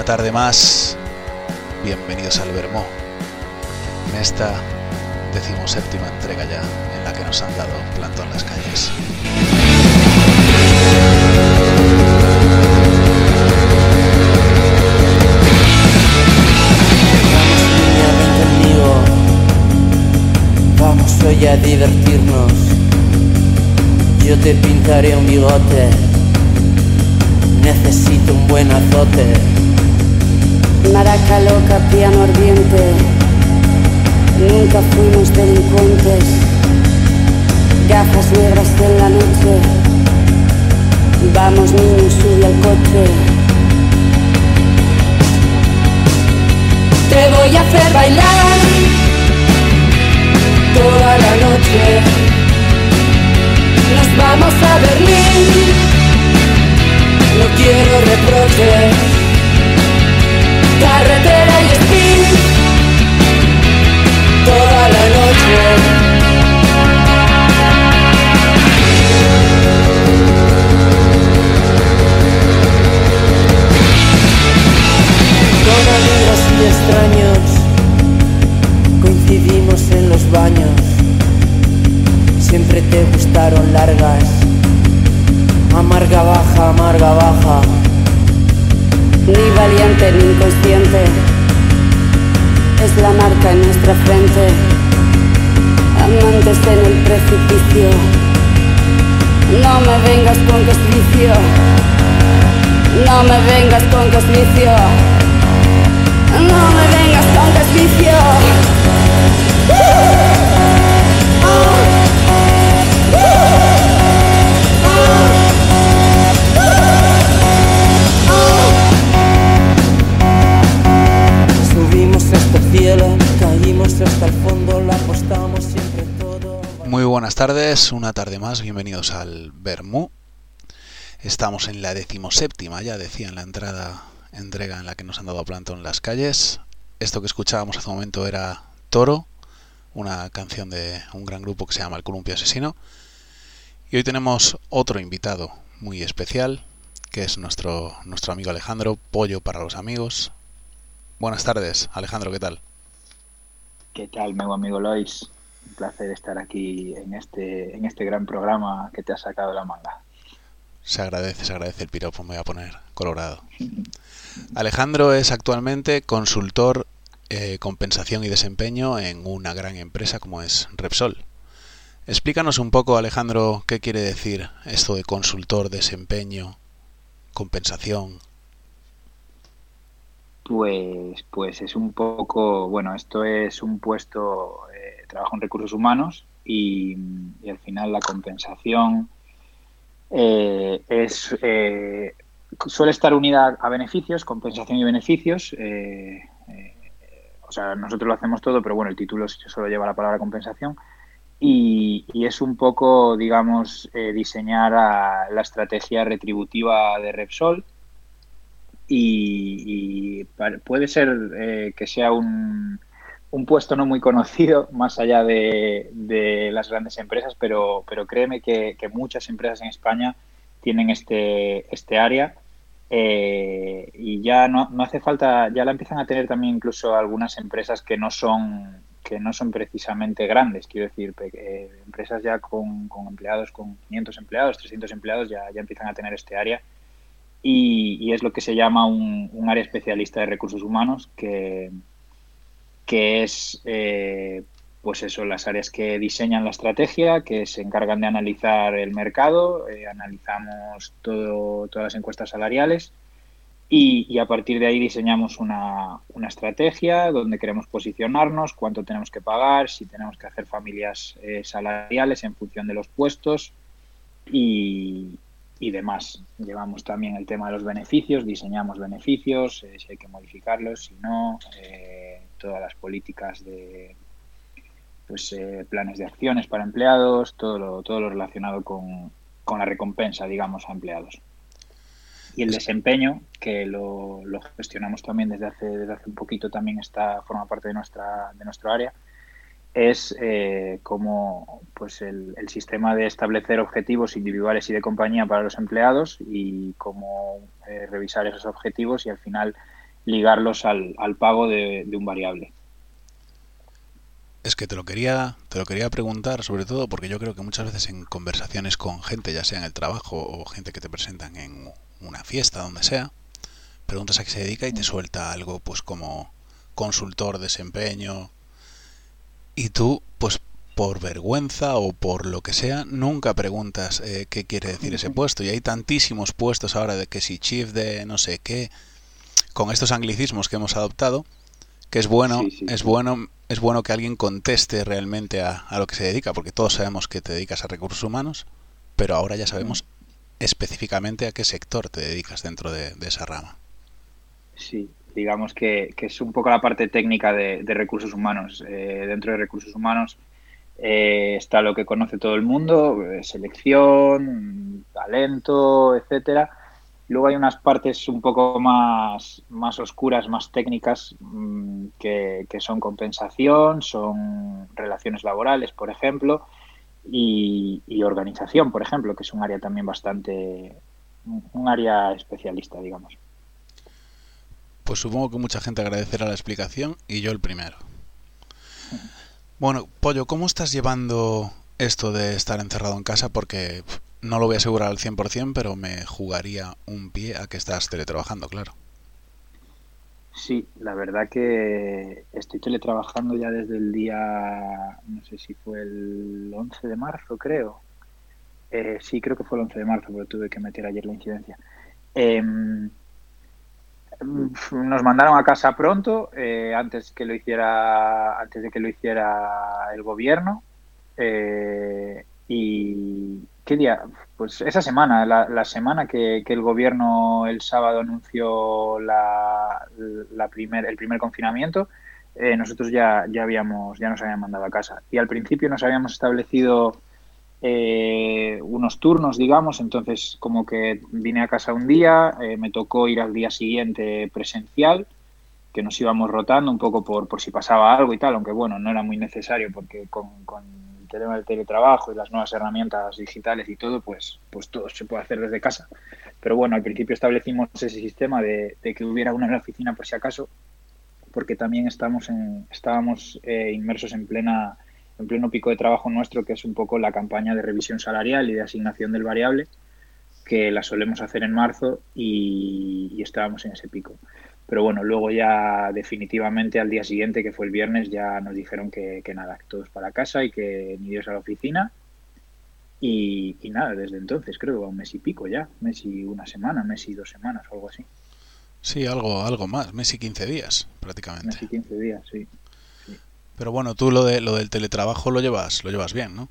Una tarde más, bienvenidos al Vermó, en esta decimoséptima entrega ya en la que nos han dado planto en las calles. Vamos hoy a divertirnos. Yo te pintaré un bigote. Necesito un buen azote. Maraca loca, piano ardiente. Nunca fuimos delincuentes. Gafas negras en la noche. Vamos niños, sube al coche. Te voy a hacer bailar toda la noche. Nos vamos a Berlín, no quiero reproches. No me vengas con que es vicio. No me vengas con que es vicio. Subimos este cielo, caímos hasta el fondo, la apostamos siempre todo. Muy buenas tardes, una tarde más, bienvenidos al Bermú. Estamos en la decimoséptima, ya decía en la entrada, entrega en la que nos han dado planto en las calles. Esto que escuchábamos hace un momento era Toro, una canción de un gran grupo que se llama El Columpio Asesino. Y hoy tenemos otro invitado muy especial, que es nuestro, nuestro amigo Alejandro, Pollo para los amigos. Buenas tardes, Alejandro, ¿qué tal? ¿Qué tal, meu amigo Lois? Un placer estar aquí en este, en este gran programa que te has sacado la manga. Se agradece, se agradece el piropo, me voy a poner colorado. Alejandro es actualmente consultor eh, compensación y desempeño en una gran empresa como es Repsol. Explícanos un poco, Alejandro, qué quiere decir esto de consultor, desempeño, compensación. Pues, pues es un poco, bueno, esto es un puesto, eh, trabajo en recursos humanos y, y al final la compensación eh, es eh, suele estar unida a beneficios, compensación y beneficios. eh, eh, o sea, nosotros lo hacemos todo, pero bueno, el título solo lleva la palabra compensación. Y, es un poco, digamos, diseñar la estrategia retributiva de Repsol. Y, puede ser que sea un, un puesto no muy conocido más allá de, de las grandes empresas, pero, pero créeme que, muchas empresas en España tienen este, este área eh, y ya no, no hace falta, ya la empiezan a tener también incluso algunas empresas que no son que no son precisamente grandes, quiero decir, eh, empresas ya con, con empleados, con 500 empleados, 300 empleados, ya, ya empiezan a tener este área. Y, y es lo que se llama un, un área especialista de recursos humanos que, que es eh, pues eso, las áreas que diseñan la estrategia, que se encargan de analizar el mercado, eh, analizamos todo, todas las encuestas salariales y, y a partir de ahí diseñamos una, una estrategia donde queremos posicionarnos, cuánto tenemos que pagar, si tenemos que hacer familias eh, salariales en función de los puestos y, y demás. Llevamos también el tema de los beneficios, diseñamos beneficios, eh, si hay que modificarlos, si no, eh, todas las políticas de pues eh, planes de acciones para empleados, todo lo, todo lo relacionado con, con la recompensa, digamos, a empleados. Y el desempeño, que lo, lo gestionamos también desde hace, desde hace un poquito, también está, forma parte de nuestra, de nuestro área, es eh, como pues el, sistema de establecer objetivos individuales y de compañía para los empleados y cómo eh, revisar esos objetivos y al final ligarlos al, pago de, un variable. Es que te lo quería, te lo quería preguntar, sobre todo porque yo creo que muchas veces en conversaciones con gente, ya sea en el trabajo o gente que te presentan en una fiesta, donde sea, preguntas a qué se dedica y te suelta algo pues como consultor desempeño y tú pues por vergüenza o por lo que sea nunca preguntas eh, qué quiere decir ese puesto y hay tantísimos puestos ahora de que si chief de no sé qué con estos anglicismos que hemos adoptado que es bueno es bueno es bueno que alguien conteste realmente a, lo que se dedica porque todos sabemos que te dedicas a recursos humanos pero ahora ya sabemos específicamente a qué sector te dedicas dentro de esa rama Sí, digamos que, es un poco la parte técnica de, recursos humanos. Eh, dentro de recursos humanos eh, está lo que conoce todo el mundo, eh, selección, talento, etcétera. Luego hay unas partes un poco más, más oscuras, más técnicas, mm, que, son compensación, son relaciones laborales, por ejemplo, y, y, organización, por ejemplo, que es un área también bastante, un área especialista, digamos. Pues supongo que mucha gente agradecerá la explicación y yo el primero. Bueno, Pollo, ¿cómo estás llevando esto de estar encerrado en casa? Porque no lo voy a asegurar al 100%, pero me jugaría un pie a que estás teletrabajando, claro. Sí, la verdad que estoy teletrabajando ya desde el día, no sé si fue el 11 de marzo, creo. Eh, sí, creo que fue el 11 de marzo, pero tuve que meter ayer la incidencia. Eh, nos mandaron a casa pronto, eh, antes que lo hiciera, antes de que lo hiciera el gobierno. Eh, y qué pues esa semana, la, semana que, el gobierno el sábado anunció la, primer, el primer confinamiento, eh, nosotros ya, ya habíamos, ya nos habían mandado a casa. Y al principio nos habíamos establecido eh, unos turnos, digamos, entonces como que vine a casa un día, eh, me tocó ir al día siguiente presencial, que nos íbamos rotando un poco por, por si pasaba algo y tal, aunque bueno, no era muy necesario porque con, tema del teletrabajo y las nuevas herramientas digitales y todo, pues, pues todo se puede hacer desde casa. Pero bueno, al principio establecimos ese sistema de, que hubiera una en la oficina por si acaso, porque también estamos en, estábamos eh, inmersos en plena en pleno pico de trabajo nuestro, que es un poco la campaña de revisión salarial y de asignación del variable, que la solemos hacer en marzo y, estábamos en ese pico. Pero bueno, luego ya definitivamente al día siguiente, que fue el viernes, ya nos dijeron que, nada, que todos para casa y que ni Dios a la oficina. Y, nada, desde entonces creo un mes y pico ya, mes y una semana, mes y dos semanas o algo así. Sí, algo, algo más, mes y 15 días prácticamente. Mes y 15 días, sí. Pero bueno, tú lo, de, lo del teletrabajo lo llevas, lo llevas bien, ¿no?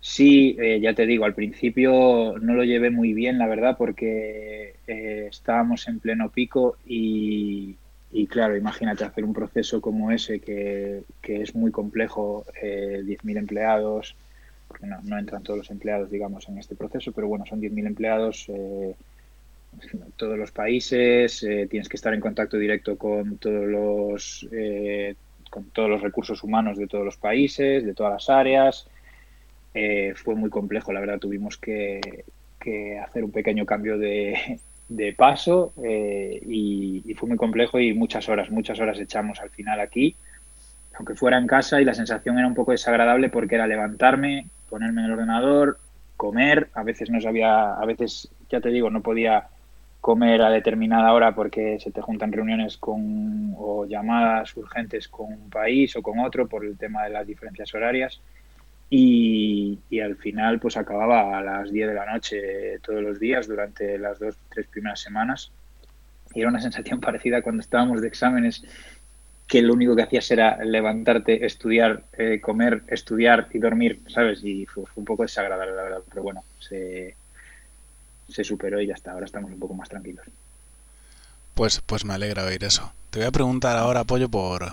Sí, eh, ya te digo, al principio no lo llevé muy bien, la verdad, porque eh, estábamos en pleno pico y, claro, imagínate hacer un proceso como ese que, es muy complejo, eh, 10.000 empleados, porque no, no, entran todos los empleados, digamos, en este proceso, pero bueno, son 10.000 empleados, eh, todos los países, tienes que estar en contacto directo con todos los con todos los recursos humanos de todos los países, de todas las áreas. Eh, fue muy complejo, la verdad, tuvimos que, hacer un pequeño cambio de, paso eh, y, fue muy complejo y muchas horas, muchas horas echamos al final aquí, aunque fuera en casa y la sensación era un poco desagradable porque era levantarme, ponerme en el ordenador, comer, a veces no sabía, a veces, ya te digo, no podía comer a determinada hora porque se te juntan reuniones con o llamadas urgentes con un país o con otro por el tema de las diferencias horarias y, al final pues acababa a las 10 de la noche todos los días durante las dos tres primeras semanas y era una sensación parecida cuando estábamos de exámenes que lo único que hacías era levantarte, estudiar, eh, comer, estudiar y dormir, ¿sabes? Y fue, un poco desagradable, la verdad, pero bueno, se, se superó y ya está, ahora estamos un poco más tranquilos. Pues, pues me alegra oír eso. Te voy a preguntar ahora, Apoyo, por,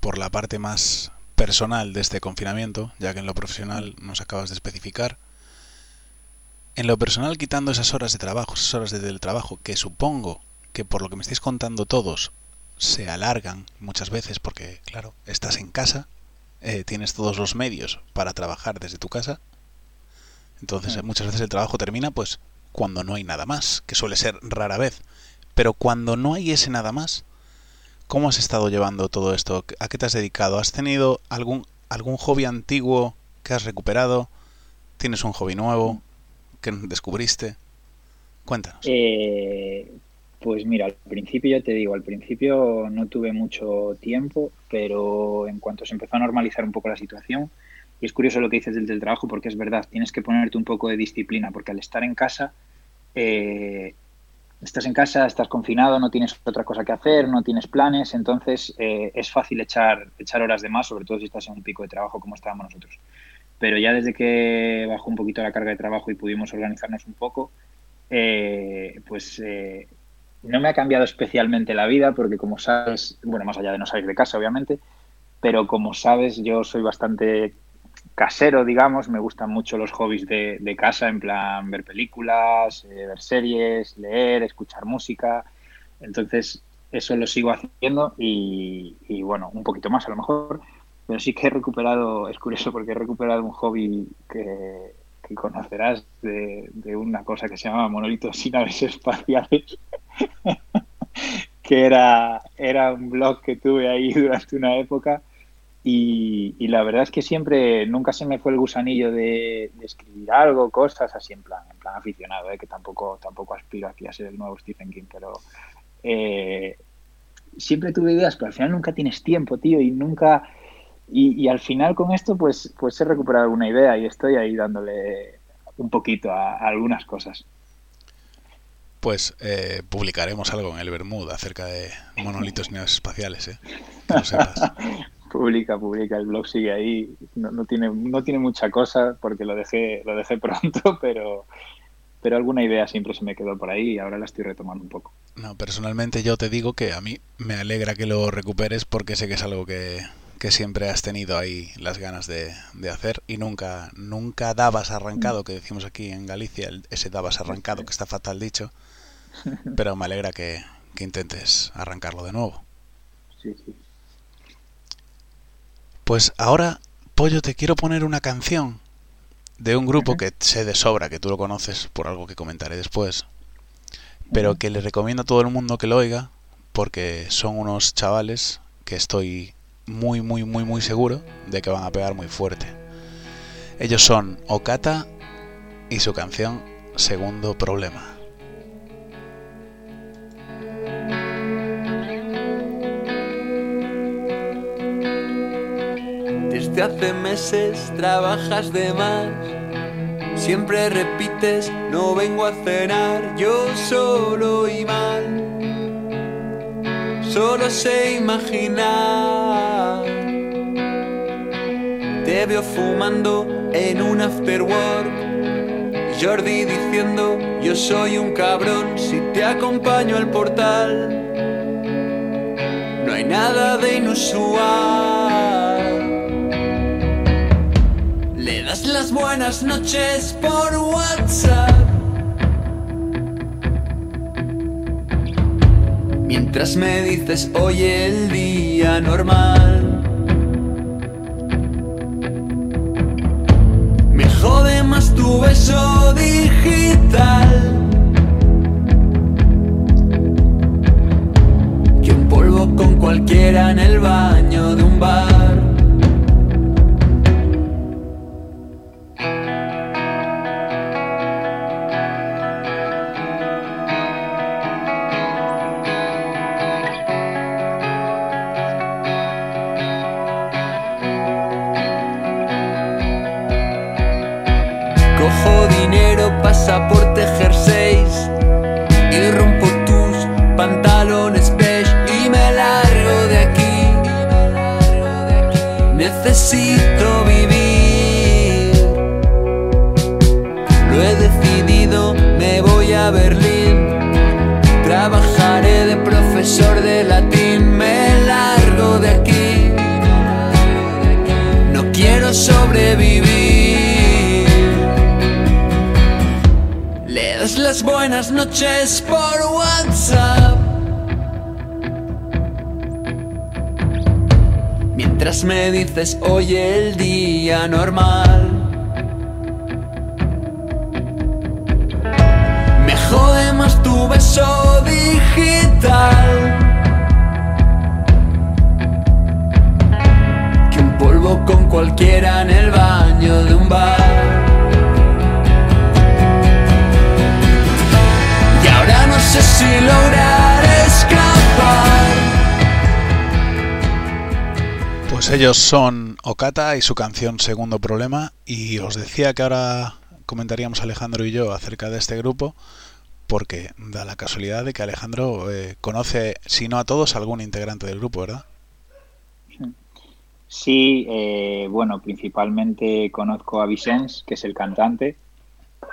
por la parte más personal de este confinamiento, ya que en lo profesional nos acabas de especificar. En lo personal, quitando esas horas de trabajo, esas horas de teletrabajo, que supongo que por lo que me estáis contando todos, se alargan muchas veces porque, claro, estás en casa, eh, tienes todos los medios para trabajar desde tu casa. Entonces, muchas veces el trabajo termina, pues, cuando no hay nada más, que suele ser rara vez. Pero cuando no hay ese nada más, ¿cómo has estado llevando todo esto? ¿A qué te has dedicado? ¿Has tenido algún, algún hobby antiguo que has recuperado? ¿Tienes un hobby nuevo que descubriste? Cuéntanos. Eh, pues mira, al principio ya te digo, al principio no tuve mucho tiempo, pero en cuanto se empezó a normalizar un poco la situación, y es curioso lo que dices del teletrabajo porque es verdad, tienes que ponerte un poco de disciplina, porque al estar en casa, eh, estás en casa, estás confinado, no tienes otra cosa que hacer, no tienes planes, entonces eh, es fácil echar, echar horas de más, sobre todo si estás en un pico de trabajo como estábamos nosotros. Pero ya desde que bajó un poquito la carga de trabajo y pudimos organizarnos un poco, eh, pues no me ha cambiado especialmente la vida porque como sabes, bueno, más allá de no salir de casa obviamente, pero como sabes yo soy bastante casero, digamos, me gustan mucho los hobbies de, casa, en plan ver películas, eh, ver series, leer, escuchar música, entonces eso lo sigo haciendo y, bueno, un poquito más a lo mejor, pero sí que he recuperado, es curioso porque he recuperado un hobby que, que conocerás de, una cosa que se llama monolitos y naves espaciales, que era, era un blog que tuve ahí durante una época y, la verdad es que siempre, nunca se me fue el gusanillo de, escribir algo, cosas así en plan, en plan aficionado, ¿eh? que tampoco, tampoco aspiro aquí a ser el nuevo Stephen King, pero eh, siempre tuve ideas, pero al final nunca tienes tiempo, tío, y nunca y, al final con esto pues, pues he recuperado alguna idea y estoy ahí dándole un poquito a, algunas cosas. Pues eh, publicaremos algo en el Bermuda acerca de monolitos neoespaciales, ¿eh? Que lo sepas. publica, publica, el blog sigue ahí. No, no, tiene, no tiene mucha cosa porque lo dejé, lo dejé pronto, pero, pero alguna idea siempre se me quedó por ahí y ahora la estoy retomando un poco. No, personalmente yo te digo que a mí me alegra que lo recuperes porque sé que es algo que, que siempre has tenido ahí las ganas de, hacer y nunca, nunca dabas arrancado, que decimos aquí en Galicia, ese dabas arrancado, que está fatal dicho, pero me alegra que, intentes arrancarlo de nuevo. Sí, sí. Pues ahora, Pollo, te quiero poner una canción de un grupo que sé de sobra, que tú lo conoces por algo que comentaré después, pero que le recomiendo a todo el mundo que lo oiga, porque son unos chavales que estoy muy, muy, muy, muy seguro de que van a pegar muy fuerte. Ellos son Okata y su canción Segundo Problema. Hace meses trabajas de más. Siempre repites, no vengo a cenar, yo solo y mal. Solo sé imaginar. Te veo fumando en un afterwork. Jordi diciendo, yo soy un cabrón si te acompaño al portal. No hay nada de inusual. Las buenas noches por WhatsApp. Mientras me dices, oye, el día normal. noches por WhatsApp. Mientras me dices hoy el día normal. Me jode más tu beso digital. Que un polvo con cualquiera en el baño de un bar. Sé si lograr escapar. Pues ellos son Okata y su canción Segundo Problema y os decía que ahora comentaríamos Alejandro y yo acerca de este grupo porque da la casualidad de que Alejandro eh, conoce, si no a todos, algún integrante del grupo, ¿verdad? Sí, eh, bueno, principalmente conozco a Vicens, que es el cantante,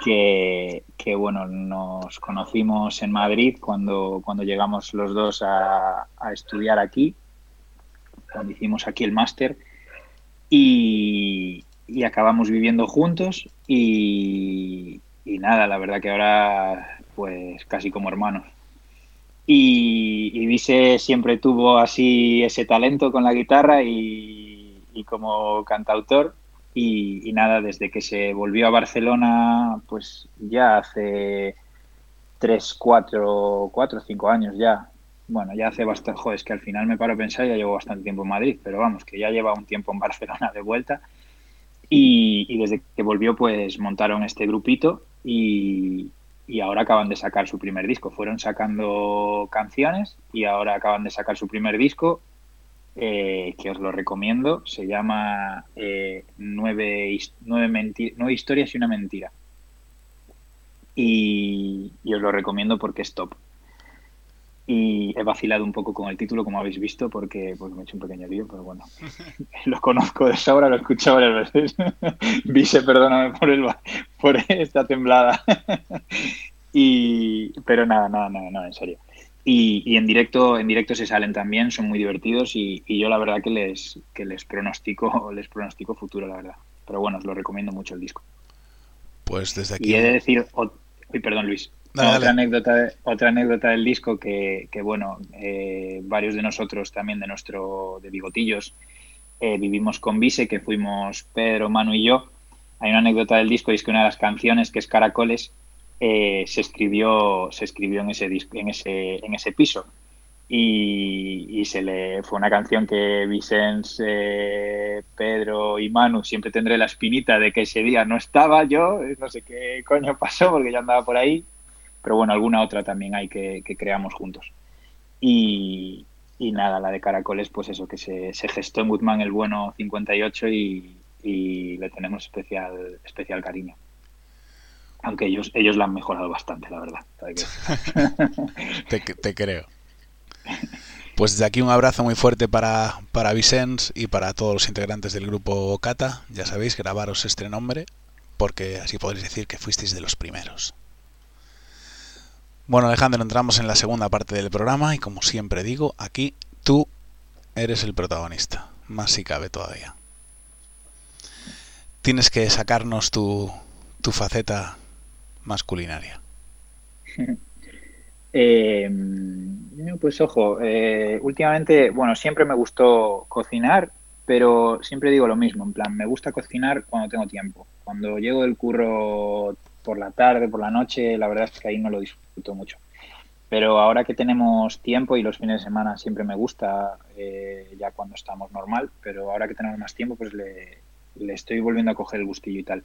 que, bueno, nos conocimos en Madrid cuando, cuando llegamos los dos a, estudiar aquí, cuando hicimos aquí el máster, y, acabamos viviendo juntos y, nada, la verdad que ahora pues casi como hermanos. Y, y Vise siempre tuvo así ese talento con la guitarra y como cantautor. Y, nada, desde que se volvió a Barcelona, pues ya hace tres, cuatro, cuatro, cinco años ya. Bueno, ya hace bastante, joder, es que al final me paro a pensar, ya llevo bastante tiempo en Madrid, pero vamos, que ya lleva un tiempo en Barcelona de vuelta. Y, desde que volvió, pues montaron este grupito y ahora acaban de sacar su primer disco. Fueron sacando canciones y ahora acaban de sacar su primer disco, eh, que os lo recomiendo. Se llama eh, nueve, nueve, nueve, historias y una mentira. Y, y, os lo recomiendo porque es top. Y he vacilado un poco con el título, como habéis visto, porque, porque me he hecho un pequeño lío, pero bueno, lo conozco de sobra, lo he escuchado varias veces. Vise, perdóname por, el, por esta temblada. y, pero nada, nada, nada, nada, en serio. Y, y, en directo en directo se salen también, son muy divertidos y, y, yo la verdad que les, que les pronostico les pronostico futuro, la verdad. Pero bueno, os lo recomiendo mucho el disco. Pues desde aquí... Y he de decir... Oh, perdón, Luis. Dale, otra, anécdota, otra anécdota del disco que, que bueno, eh, varios de nosotros también de nuestro, de Bigotillos, eh, vivimos con Vise, que fuimos Pedro, Manu y yo. Hay una anécdota del disco y es que una de las canciones, que es Caracoles, eh, se escribió, se escribió en ese en ese, en ese piso. Y, y, se le fue una canción que Vicens, eh, Pedro y Manu siempre tendré la espinita de que ese día no estaba yo, no sé qué coño pasó porque yo andaba por ahí, pero bueno, alguna otra también hay que, creamos juntos. Y, y, nada, la de Caracoles, pues eso, que se, se gestó en Guzmán el bueno 58 y, y, le tenemos especial, especial cariño. Aunque ellos, ellos la han mejorado bastante, la verdad. te, creo. Pues desde aquí un abrazo muy fuerte para, para Vicens y para todos los integrantes del grupo Cata. Ya sabéis, grabaros este nombre, porque así podréis decir que fuisteis de los primeros. Bueno, Alejandro, entramos en la segunda parte del programa y como siempre digo, aquí tú eres el protagonista, más si cabe todavía. Tienes que sacarnos tu, tu faceta más culinaria. Eh, pues ojo, eh, últimamente, bueno, siempre me gustó cocinar, pero siempre digo lo mismo, en plan, me gusta cocinar cuando tengo tiempo. Cuando llego del curro por la tarde, por la noche, la verdad es que ahí no lo disfruto mucho. Pero ahora que tenemos tiempo y los fines de semana siempre me gusta, eh, ya cuando estamos normal, pero ahora que tenemos más tiempo, pues le, le, estoy volviendo a coger el gustillo y tal.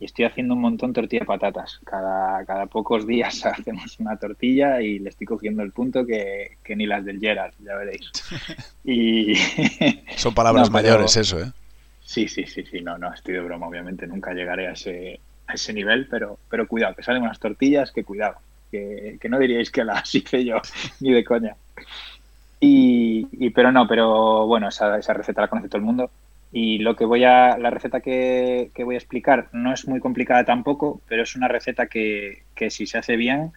Y estoy haciendo un montón tortilla de patatas. Cada, cada pocos días hacemos una tortilla y le estoy cogiendo el punto que, que ni las del Gerard, ya veréis. Y... Son palabras no, pero... mayores eso, ¿eh? Sí, sí, sí, sí, no, no, estoy de broma, obviamente nunca llegaré a ese, a ese nivel, pero, pero cuidado, que salen unas tortillas, que cuidado, que, que no diríais que las hice yo, ni de coña. Y, y, pero no, pero bueno, esa, esa receta la conoce todo el mundo. Y lo que voy a, la receta que, que, voy a explicar no es muy complicada tampoco, pero es una receta que, que si se hace bien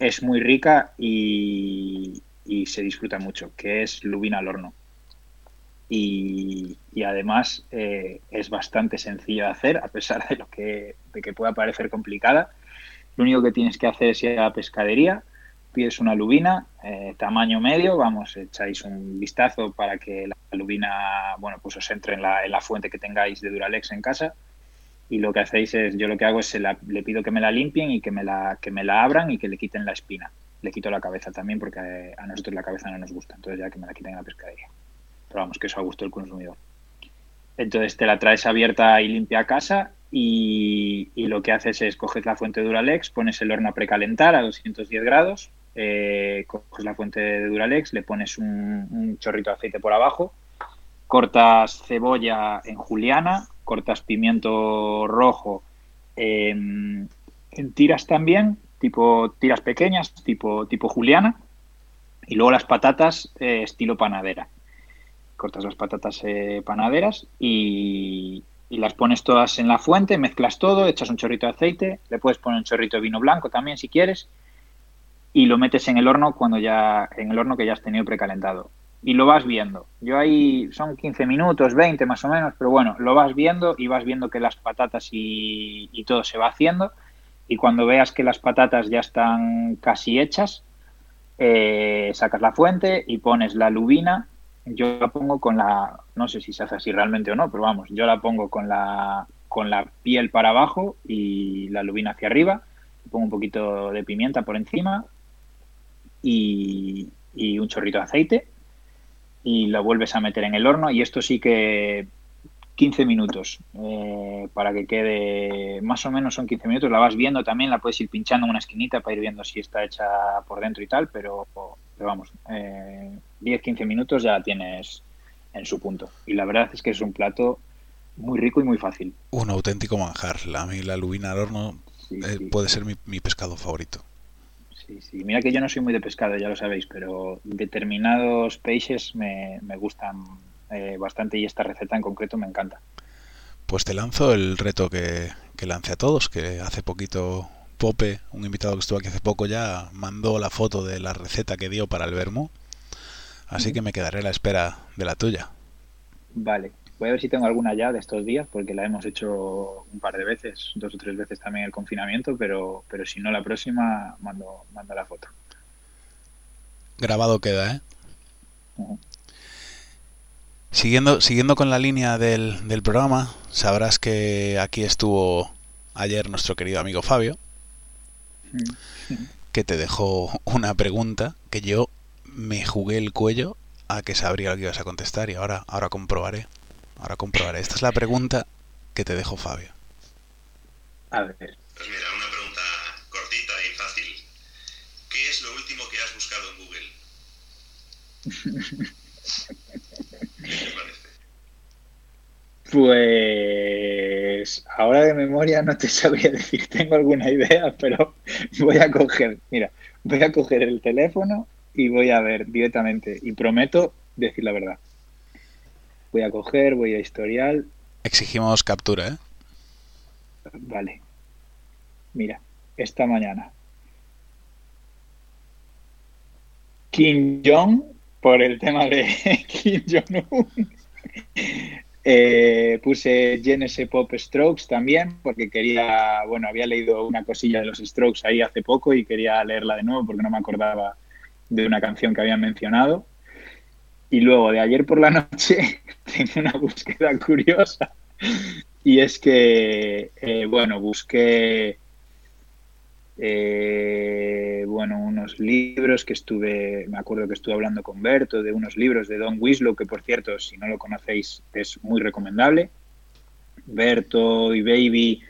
es muy rica y, y, se disfruta mucho, que es lubina al horno. Y, y además eh, es bastante sencillo de hacer, a pesar de lo que, de que pueda parecer complicada. Lo único que tienes que hacer es ir a la pescadería, pides una lubina, eh, tamaño medio, vamos, echáis un vistazo para que la lubina, bueno, pues os entre en la, en la, fuente que tengáis de Duralex en casa. Y lo que hacéis es, yo lo que hago es, la, le pido que me la limpien y que me la, que me la abran y que le quiten la espina. Le quito la cabeza también porque a nosotros la cabeza no nos gusta, entonces ya que me la quiten en la pescadería. Pero vamos, que eso a gusto del consumidor. Entonces te la traes abierta y limpia a casa y, y lo que haces es coges la fuente Duralex, pones el horno a precalentar a 210 grados, eh, coges la fuente de Duralex, le pones un, chorrito de aceite por abajo, cortas cebolla en juliana, cortas pimiento rojo en, en tiras también, tipo tiras pequeñas, tipo, tipo juliana, y luego las patatas eh, estilo panadera. Cortas las patatas eh, panaderas y, y las pones todas en la fuente, mezclas todo, echas un chorrito de aceite, le puedes poner un chorrito de vino blanco también si quieres, y lo metes en el horno cuando ya, en el horno que ya has tenido precalentado. Y lo vas viendo. Yo ahí son 15 minutos, 20 más o menos, pero bueno, lo vas viendo y vas viendo que las patatas y, todo se va haciendo. Y cuando veas que las patatas ya están casi hechas, eh, sacas la fuente y pones la lubina. Yo la pongo con la, no sé si se hace así realmente o no, pero vamos, yo la pongo con la, con la piel para abajo y la lubina hacia arriba. Pongo un poquito de pimienta por encima y, y un chorrito de aceite y lo vuelves a meter en el horno y esto sí que 15 minutos eh, para que quede más o menos son 15 minutos la vas viendo también la puedes ir pinchando en una esquinita para ir viendo si está hecha por dentro y tal pero, pero vamos eh, 10-15 minutos ya tienes en su punto y la verdad es que es un plato muy rico y muy fácil Un auténtico manjar. A mí la lubina al horno Sí, eh, sí. puede ser mi, mi pescado favorito. Sí, sí. Mira que yo no soy muy de pescado, ya lo sabéis, pero determinados peixes me, me gustan eh, bastante y esta receta en concreto me encanta. Pues te lanzo el reto que, que lance a todos, que hace poquito Pope, un invitado que estuvo aquí hace poco ya, mandó la foto de la receta que dio para el vermú. Así que me quedaré a la espera de la tuya. Vale, voy a ver si tengo alguna ya de estos días, porque la hemos hecho un par de veces, dos o tres veces también el confinamiento, pero, pero si no la próxima mando, mando la foto. Grabado queda, ¿eh? Siguiendo, siguiendo con la línea del, del programa, sabrás que aquí estuvo ayer nuestro querido amigo Fabio, que te dejó una pregunta que yo me jugué el cuello a que sabría lo que ibas a contestar y ahora, ahora comprobaré. Ahora comprobaré. Esta es la pregunta que te dejó Fabio. A ver, Pues mira, una pregunta cortita y fácil. ¿Qué es lo último que has buscado en Google? ¿Qué te parece? Pues ahora de memoria no te sabría decir, tengo alguna idea, pero voy a coger, mira, voy a coger el teléfono y voy a ver directamente y prometo decir la verdad. Voy a coger, voy a historial, Exigimos captura, ¿eh? vale. Mira, esta mañana. Kim Jong, por el tema de Kim Jong-un. Eh, puse Genesis Pop Strokes también, porque quería, bueno, había leído una cosilla de los Strokes ahí hace poco y quería leerla de nuevo porque no me acordaba de una canción que habían mencionado. Y luego de ayer por la noche tengo una búsqueda curiosa y es que, eh, bueno, busqué eh, bueno, unos libros que estuve, me acuerdo que estuve hablando con Berto de unos libros de Don Winslow, que por cierto, si no lo conocéis, es muy recomendable. Berto y Baby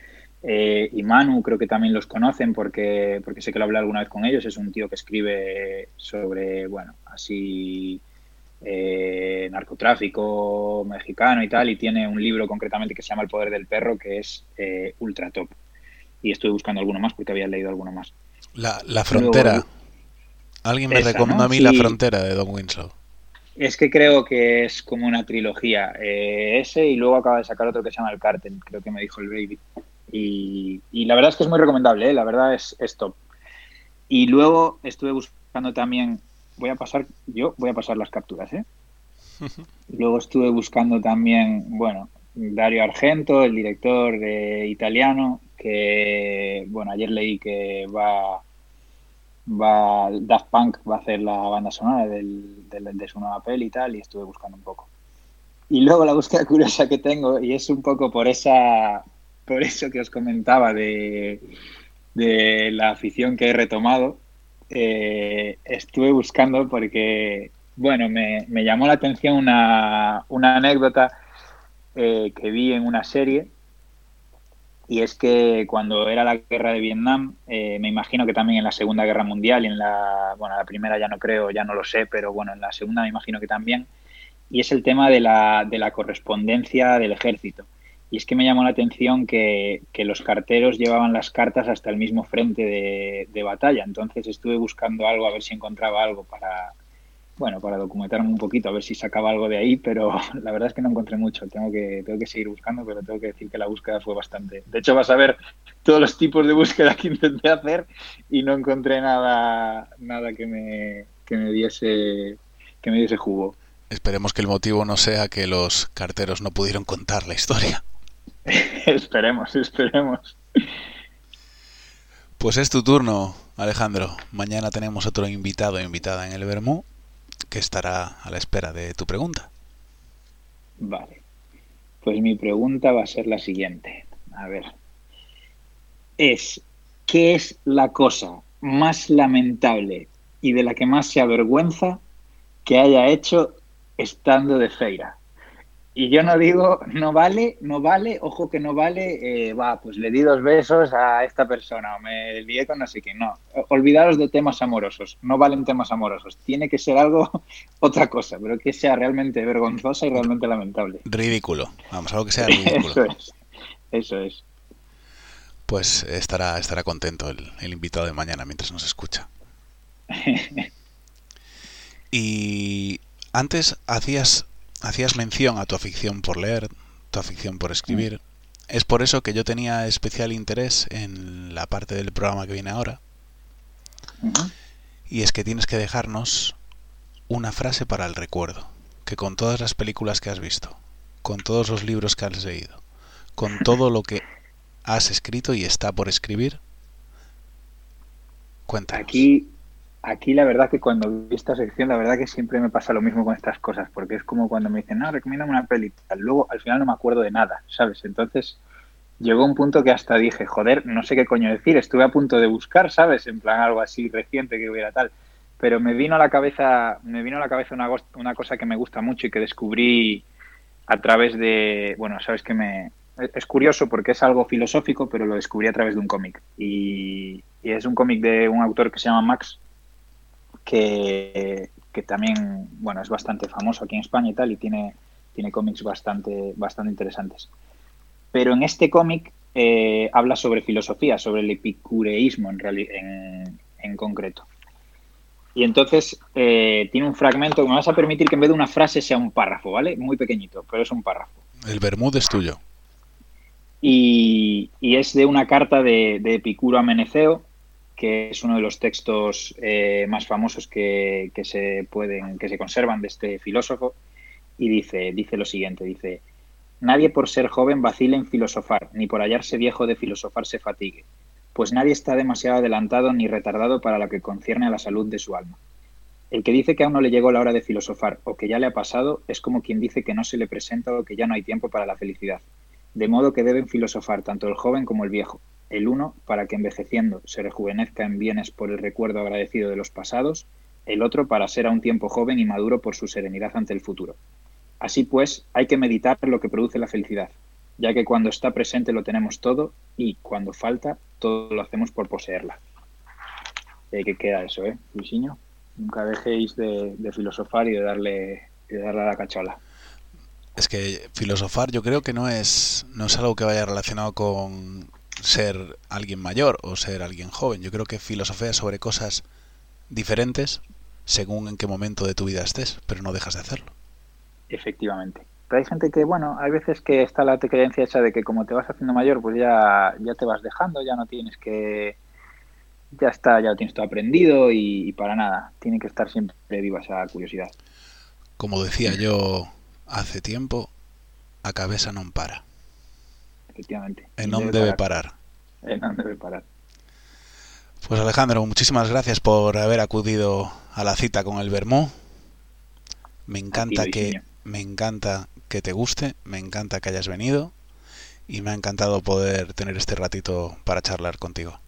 eh, y Manu creo que también los conocen porque, porque sé que lo hablé alguna vez con ellos. Es un tío que escribe sobre, bueno, así eh, narcotráfico mexicano y tal, y tiene un libro concretamente que se llama El poder del perro, que es eh, ultra top. Y estuve buscando alguno más porque había leído alguno más. La, la frontera. Luego- Alguien me Esa, recomendó ¿no? a mí La frontera de Don Winslow. Es que creo que es como una trilogía. eh, ese y luego acaba de sacar otro que se llama El Cártel, creo que me dijo el Baby. Y, y la verdad es que es muy recomendable, ¿eh? la verdad es, es top. Y luego estuve buscando también, voy a pasar, yo voy a pasar las capturas, ¿eh? Luego estuve buscando también, bueno, Dario Argento, el director de italiano, que, bueno, ayer leí que va, va, Daft Punk va a hacer la banda sonora del, del- de su nueva peli y tal, y estuve buscando un poco. Y luego la búsqueda curiosa que tengo, y es un poco por esa, por eso que os comentaba de, de la afición que he retomado, eh, estuve buscando porque, bueno, me, me llamó la atención una, una anécdota eh, que vi en una serie y es que cuando era la guerra de Vietnam, eh, me imagino que también en la Segunda Guerra Mundial, y en la, bueno, la primera ya no creo, ya no lo sé, pero bueno, en la segunda me imagino que también, y es el tema de la, de la correspondencia del ejército. Y es que me llamó la atención que, que los carteros llevaban las cartas hasta el mismo frente de, de batalla. Entonces estuve buscando algo a ver si encontraba algo para, bueno, para documentarme un poquito, a ver si sacaba algo de ahí, pero la verdad es que no encontré mucho. Tengo que, tengo que seguir buscando, pero tengo que decir que la búsqueda fue bastante. De hecho, vas a ver todos los tipos de búsqueda que intenté hacer y no encontré nada, nada que me, que me diese, que me diese jugo. Esperemos que el motivo no sea que los carteros no pudieron contar la historia. esperemos, esperemos. Pues es tu turno, Alejandro. Mañana tenemos otro invitado o invitada en el Bermú que estará a la espera de tu pregunta. Vale. Pues mi pregunta va a ser la siguiente. A ver. Es, ¿qué es la cosa más lamentable y de la que más se avergüenza que haya hecho estando de feira? Y yo no digo, no vale, no vale, ojo que no vale, eh, va, pues le di dos besos a esta persona o me lié con no sé quién. No, olvidaros de temas amorosos, no valen temas amorosos. Tiene que ser algo, otra cosa, pero que sea realmente vergonzosa y realmente lamentable. Ridículo, vamos, algo que sea ridículo. eso es, eso es. Pues estará, estará contento el, el invitado de mañana mientras nos escucha. y antes hacías hacías mención a tu afición por leer, tu afición por escribir. Es por eso que yo tenía especial interés en la parte del programa que viene ahora. Y es que tienes que dejarnos una frase para el recuerdo, que con todas las películas que has visto, con todos los libros que has leído, con todo lo que has escrito y está por escribir, cuéntanos. Aquí aquí la verdad que cuando vi esta sección, la verdad que siempre me pasa lo mismo con estas cosas, porque es como cuando me dicen, no, recomiéndame una peli, luego al final no me acuerdo de nada, ¿sabes? Entonces llegó un punto que hasta dije, joder, no sé qué coño decir, estuve a punto de buscar, ¿sabes? En plan algo así reciente que hubiera tal, pero me vino a la cabeza, me vino a la cabeza una, cosa que me gusta mucho y que descubrí a través de, bueno, sabes que me, es curioso porque es algo filosófico, pero lo descubrí a través de un cómic. Y, es un cómic de un autor que se llama Max, que, que, también, bueno, es bastante famoso aquí en España y tal, y tiene, tiene cómics bastante, bastante interesantes. Pero en este cómic eh, habla sobre filosofía, sobre el epicureísmo en, en, en concreto. Y entonces eh, tiene un fragmento me vas a permitir que en vez de una frase sea un párrafo, ¿vale? Muy pequeñito, pero es un párrafo. El Bermud es tuyo. Y, y es de una carta de, de Epicuro a Meneceo, que es uno de los textos eh, más famosos que, que, se pueden, que se conservan de este filósofo, y dice, dice lo siguiente, dice, nadie por ser joven vacile en filosofar, ni por hallarse viejo de filosofar se fatigue, pues nadie está demasiado adelantado ni retardado para lo que concierne a la salud de su alma. El que dice que aún no le llegó la hora de filosofar o que ya le ha pasado es como quien dice que no se le presenta o que ya no hay tiempo para la felicidad. De modo que deben filosofar tanto el joven como el viejo, el uno para que envejeciendo se rejuvenezca en bienes por el recuerdo agradecido de los pasados, el otro para ser a un tiempo joven y maduro por su serenidad ante el futuro. Así pues, hay que meditar lo que produce la felicidad, ya que cuando está presente lo tenemos todo y cuando falta, todo lo hacemos por poseerla. ¿Qué que queda eso, ¿eh, Luisinho? Nunca dejéis de, de filosofar y de darle, de darle a la cachola. Es que filosofar yo creo que no es, no es algo que vaya relacionado con ser alguien mayor o ser alguien joven. Yo creo que filosofía sobre cosas diferentes según en qué momento de tu vida estés, pero no dejas de hacerlo. Efectivamente. Pero hay gente que, bueno, hay veces que está la creencia esa de que como te vas haciendo mayor, pues ya, ya te vas dejando, ya no tienes que... Ya está, ya lo tienes todo aprendido y, y para nada. Tiene que estar siempre viva esa curiosidad. Como decía yo hace tiempo, a cabeza non para. Efectivamente. E non debe parar. E debe parar. Pues Alejandro, muchísimas gracias por haber acudido a la cita con el Bermú. Me encanta que me encanta que te guste, me encanta que hayas venido y me ha encantado poder tener este ratito para charlar contigo.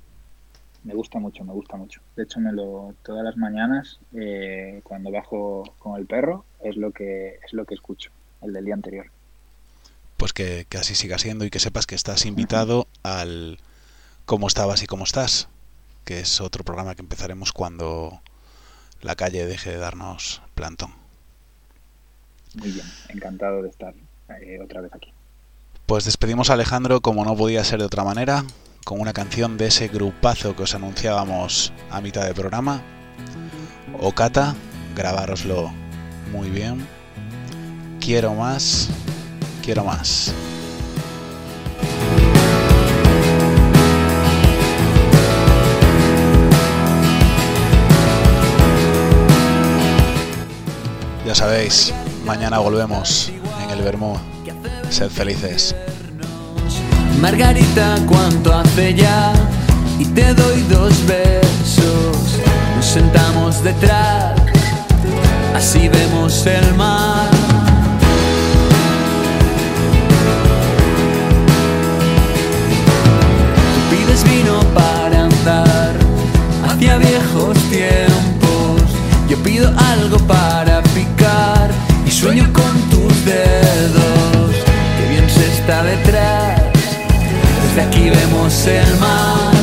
Me gusta mucho, me gusta mucho. De hecho, me lo todas las mañanas eh, cuando bajo con el perro es lo que es lo que escucho, el del día anterior. Pues que, que así siga siendo y que sepas que estás invitado al cómo estabas y cómo estás, que es otro programa que empezaremos cuando la calle deje de darnos plantón. Muy bien, encantado de estar eh, otra vez aquí. Pues despedimos a Alejandro como no podía ser de otra manera, con una canción de ese grupazo que os anunciábamos a mitad de programa. Okata, grabároslo muy bien. Quiero más, quiero más. Ya sabéis, mañana volvemos en el Bermú. Sed felices. Margarita, ¿cuánto hace ya? Y te doy dos besos. Nos sentamos detrás, así vemos el mar. Vino para andar hacia viejos tiempos. Yo pido algo para picar y sueño con tus dedos. Que bien se está detrás. Desde aquí vemos el mar.